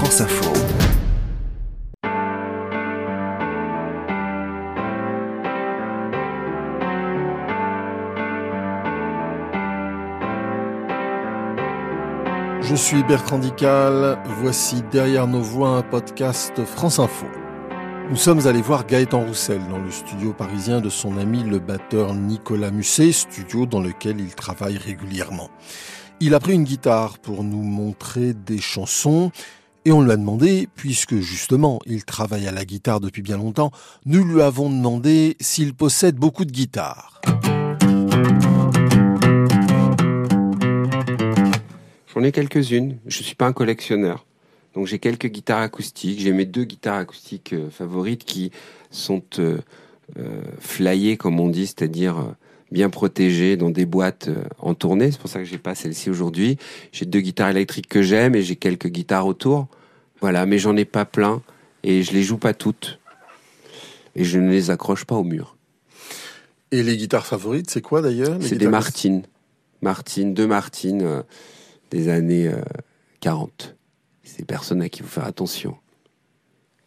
France Info. Je suis Bertrand Dical, voici Derrière nos voix un podcast France Info. Nous sommes allés voir Gaëtan Roussel dans le studio parisien de son ami le batteur Nicolas Musset, studio dans lequel il travaille régulièrement. Il a pris une guitare pour nous montrer des chansons et on lui a demandé, puisque justement il travaille à la guitare depuis bien longtemps, nous lui avons demandé s'il possède beaucoup de guitares. J'en ai quelques-unes. Je suis pas un collectionneur. Donc j'ai quelques guitares acoustiques. J'ai mes deux guitares acoustiques euh, favorites qui sont euh, euh, flyées, comme on dit, c'est-à-dire bien protégées dans des boîtes euh, en tournée. C'est pour ça que j'ai pas celle-ci aujourd'hui. J'ai deux guitares électriques que j'aime et j'ai quelques guitares autour. Voilà, mais j'en ai pas plein et je les joue pas toutes. Et je ne les accroche pas au mur. Et les guitares favorites, c'est quoi d'ailleurs C'est des Martines. Martines, deux Martines euh, des années euh, 40. C'est des personnes à qui faut faire attention.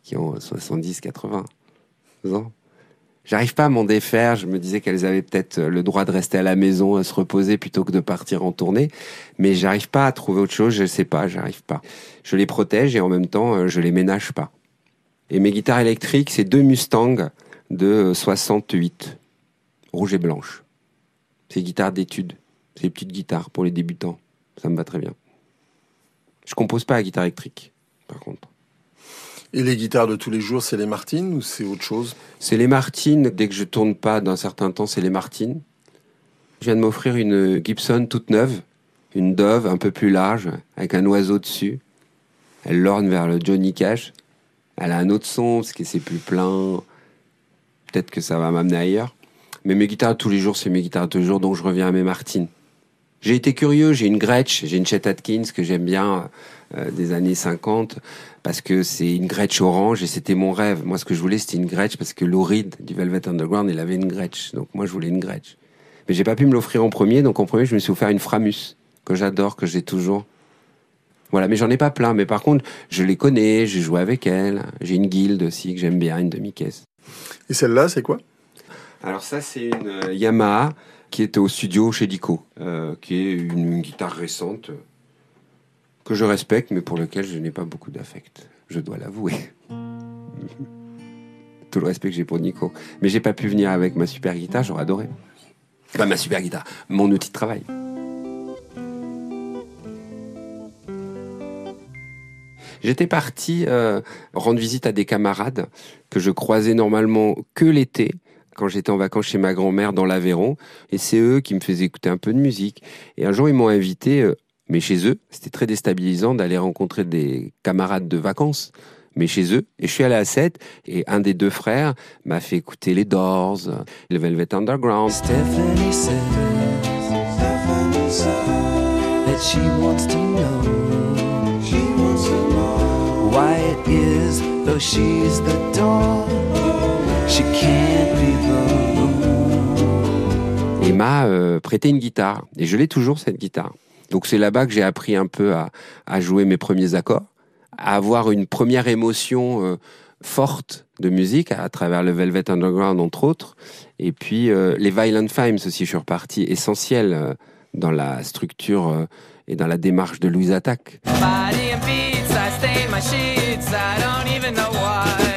Qui ont 70, 80 ans. J'arrive pas à m'en défaire. Je me disais qu'elles avaient peut-être euh, le droit de rester à la maison, à se reposer plutôt que de partir en tournée. Mais j'arrive pas à trouver autre chose. Je sais pas, j'arrive pas. Je les protège et en même temps, euh, je les ménage pas. Et mes guitares électriques, c'est deux Mustang de euh, 68, rouge et blanche. C'est guitares d'études. C'est des petites guitares pour les débutants. Ça me va très bien. Je compose pas à guitare électrique, par contre. Et les guitares de tous les jours, c'est les Martines ou c'est autre chose C'est les Martines. Dès que je tourne pas d'un certain temps, c'est les Martines. Je viens de m'offrir une Gibson toute neuve, une Dove un peu plus large, avec un oiseau dessus. Elle lorne vers le Johnny Cash. Elle a un autre son, parce que c'est plus plein. Peut-être que ça va m'amener ailleurs. Mais mes guitares de tous les jours, c'est mes guitares de tous les jours, donc je reviens à mes Martines. J'ai été curieux, j'ai une Gretsch, j'ai une Chet Atkins que j'aime bien euh, des années 50 parce que c'est une Gretsch orange et c'était mon rêve. Moi, ce que je voulais, c'était une Gretsch parce que Reed du Velvet Underground, il avait une Gretsch. Donc moi, je voulais une Gretsch. Mais j'ai pas pu me l'offrir en premier, donc en premier, je me suis offert une Framus que j'adore, que j'ai toujours. Voilà, mais j'en ai pas plein. Mais par contre, je les connais, j'ai joué avec elles. J'ai une Guild aussi que j'aime bien, une demi-caisse. Et celle-là, c'est quoi? Alors ça, c'est une euh, Yamaha qui est au studio chez Dico, euh, qui est une, guitare récente euh, que je respecte, mais pour laquelle je n'ai pas beaucoup d'affect. Je dois l'avouer. Tout le respect que j'ai pour Nico. Mais j'ai pas pu venir avec ma super guitare, j'aurais adoré. Pas ma super guitare, mon outil de travail. J'étais parti euh, rendre visite à des camarades que je croisais normalement que l'été, quand j'étais en vacances chez ma grand-mère dans l'Aveyron. Et c'est eux qui me faisaient écouter un peu de musique. Et un jour, ils m'ont invité, euh, mais chez eux. C'était très déstabilisant d'aller rencontrer des camarades de vacances, mais chez eux. Et je suis allé à 7, et un des deux frères m'a fait écouter les Doors, le Velvet Underground. Stephanie says that she wants to know. She wants to know why it is, though she's the door, she can't. Et m'a euh, prêté une guitare. Et je l'ai toujours, cette guitare. Donc c'est là-bas que j'ai appris un peu à, jouer mes premiers accords, à avoir une première émotion euh, forte de musique à, travers le Velvet Underground, entre autres. Et puis euh, les Violent Femmes aussi, je suis reparti, essentiel dans la structure et dans la démarche de Louise Attaque. Body and beats, I stain my sheets, I don't even know why.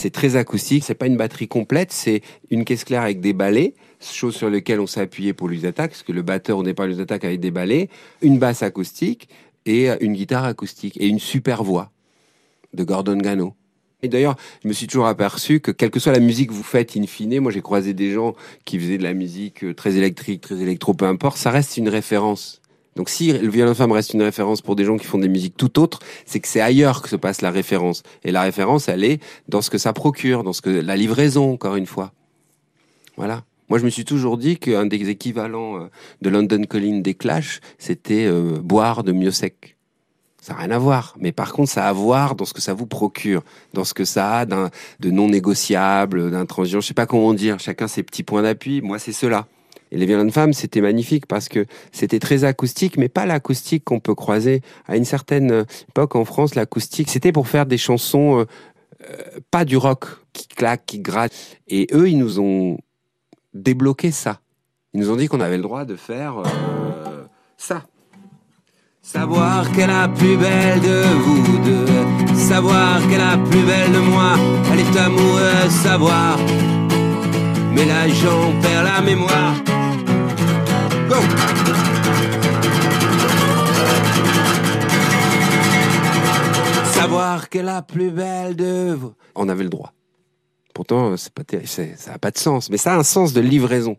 C'est très acoustique, c'est pas une batterie complète, c'est une caisse claire avec des balais, chose sur laquelle on s'est appuyé pour Louise Attaque, parce que le batteur au départ Louise Attaque avec des balais, une basse acoustique et une guitare acoustique et une super voix de Gordon Gano. Et d'ailleurs, je me suis toujours aperçu que quelle que soit la musique que vous faites in fine, moi j'ai croisé des gens qui faisaient de la musique euh, très électrique, très électro, peu importe, ça reste une référence. Donc si le violon femme reste une référence pour des gens qui font des musiques tout autres, c'est que c'est ailleurs que se passe la référence. Et la référence, elle est dans ce que ça procure, dans ce que la livraison, encore une fois. Voilà. Moi, je me suis toujours dit qu'un des équivalents euh, de London Calling des Clash, c'était euh, boire de mieux sec. Ça n'a rien à voir. Mais par contre, ça a à voir dans ce que ça vous procure, dans ce que ça a de non négociable, d'intransigeant. Je sais pas comment dire. Chacun ses petits points d'appui. Moi, c'est cela. Et les violons de femmes, c'était magnifique parce que c'était très acoustique, mais pas l'acoustique qu'on peut croiser. À une certaine époque en France, l'acoustique, c'était pour faire des chansons, euh, euh, pas du rock qui claque, qui gratte. Et eux, ils nous ont débloqué ça. Ils nous ont dit qu'on avait le droit de faire euh, ça. Savoir qu'elle est la plus belle de vous deux, savoir qu'elle est la plus belle de moi, elle est amoureuse, savoir. Mais là j'en perds la mémoire. Est la plus belle de vous. On avait le droit. Pourtant, c'est pas terrible, c'est- ça n'a pas de sens, mais ça a un sens de livraison.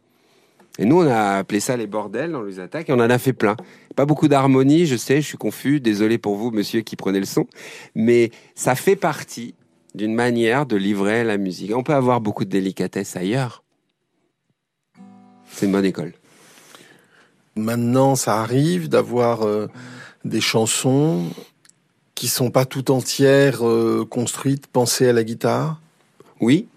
Et nous, on a appelé ça les bordels dans les attaques et on en a fait plein. Pas beaucoup d'harmonie, je sais, je suis confus. Désolé pour vous, monsieur, qui prenez le son. Mais ça fait partie d'une manière de livrer la musique. On peut avoir beaucoup de délicatesse ailleurs. C'est une bonne école. Maintenant, ça arrive d'avoir euh, des chansons qui sont pas tout entières euh, construites, pensées à la guitare? Oui,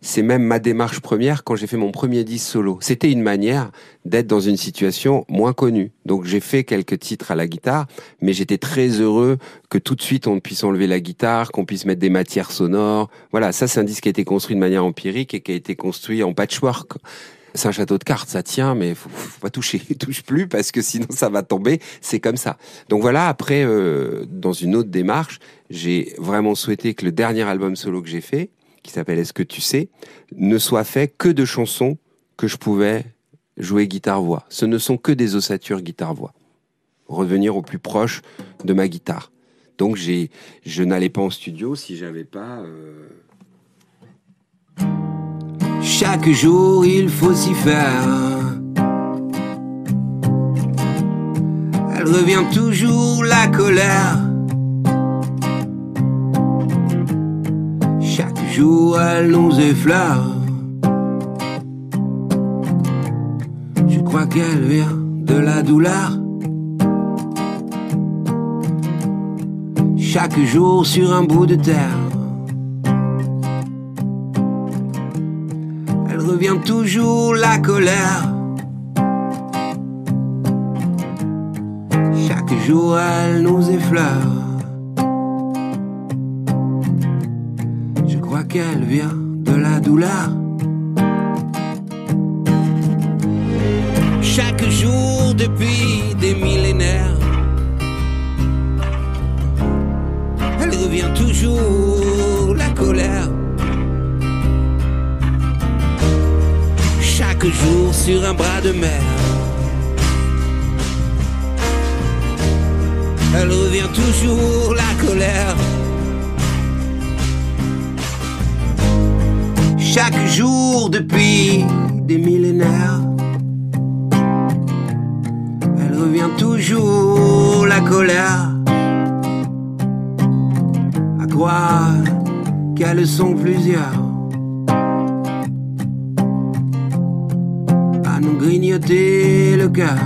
c'est même ma démarche première quand j'ai fait mon premier disque solo. C'était une manière d'être dans une situation moins connue. Donc j'ai fait quelques titres à la guitare, mais j'étais très heureux que tout de suite on puisse enlever la guitare, qu'on puisse mettre des matières sonores. Voilà, ça c'est un disque qui a été construit de manière empirique et qui a été construit en patchwork. C'est un château de cartes, ça tient, mais faut, faut pas toucher, touche plus parce que sinon ça va tomber. C'est comme ça. Donc voilà. Après, euh, dans une autre démarche, j'ai vraiment souhaité que le dernier album solo que j'ai fait, qui s'appelle Est-ce que tu sais, ne soit fait que de chansons que je pouvais jouer guitare-voix. Ce ne sont que des ossatures guitare-voix. Revenir au plus proche de ma guitare. Donc j'ai, je n'allais pas en studio si j'avais pas. euh, Chaque jour il faut s'y faire. Elle revient toujours la colère. Chaque jour elle nous effleure. Je crois qu'elle vient de la douleur. Chaque jour sur un bout de terre. Revient toujours la colère. Chaque jour elle nous effleure. Je crois qu'elle vient de la douleur. Chaque jour depuis des millénaires. Elle revient toujours la colère. Sur un bras de mer. Elle revient toujours la colère. Chaque jour depuis des millénaires. Elle revient toujours la colère. À croire qu'elles sont plusieurs. Grignoter le cœur.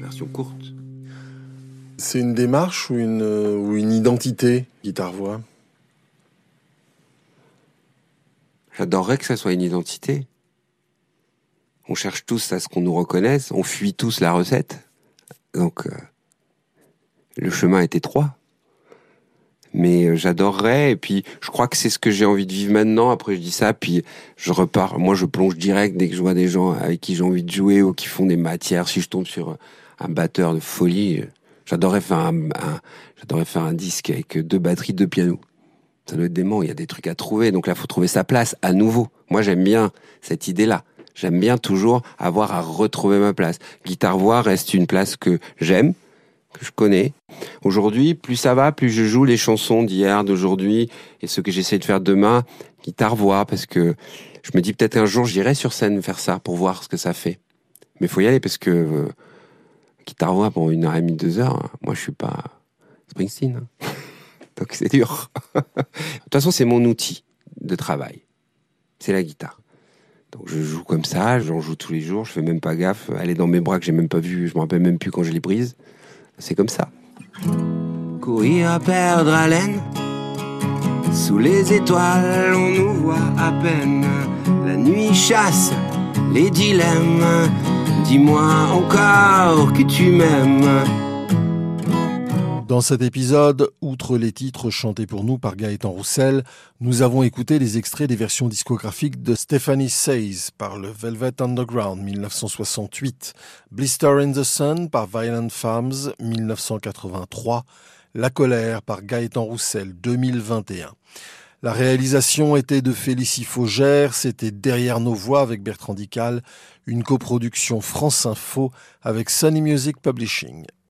Version courte. C'est une démarche ou une, euh, ou une identité, guitare-voix? J'adorerais que ça soit une identité. On cherche tous à ce qu'on nous reconnaisse, on fuit tous la recette. Donc, euh, le chemin est étroit. Mais euh, j'adorerais, et puis je crois que c'est ce que j'ai envie de vivre maintenant. Après, je dis ça, puis je repars. Moi, je plonge direct dès que je vois des gens avec qui j'ai envie de jouer ou qui font des matières. Si je tombe sur euh, un batteur de folie, euh, j'adorerais faire un, un- j'adorerais faire un disque avec deux batteries, deux pianos ça doit être dément, il y a des trucs à trouver, donc là, faut trouver sa place à nouveau. Moi, j'aime bien cette idée-là. J'aime bien toujours avoir à retrouver ma place. Guitare-voix reste une place que j'aime, que je connais. Aujourd'hui, plus ça va, plus je joue les chansons d'hier, d'aujourd'hui, et ce que j'essaie de faire demain, guitare-voix, parce que je me dis peut-être un jour, j'irai sur scène faire ça pour voir ce que ça fait. Mais faut y aller parce que euh, guitare-voix pendant une heure et demie, deux heures, moi, je suis pas Springsteen. hein. Donc c'est dur. De toute façon, c'est mon outil de travail. C'est la guitare. Donc je joue comme ça, j'en joue tous les jours, je fais même pas gaffe. Elle est dans mes bras que j'ai même pas vu, je me rappelle même plus quand je les brise. C'est comme ça. Courir à perdre haleine. Sous les étoiles, on nous voit à peine. La nuit chasse les dilemmes. Dis-moi encore que tu m'aimes. Dans cet épisode, outre les titres chantés pour nous par Gaëtan Roussel, nous avons écouté les extraits des versions discographiques de Stephanie Says par le Velvet Underground 1968, Blister in the Sun par Violent Femmes 1983, La colère par Gaëtan Roussel 2021. La réalisation était de Félicie Faugère, c'était Derrière nos voix avec Bertrand Dical, une coproduction France Info avec Sunny Music Publishing.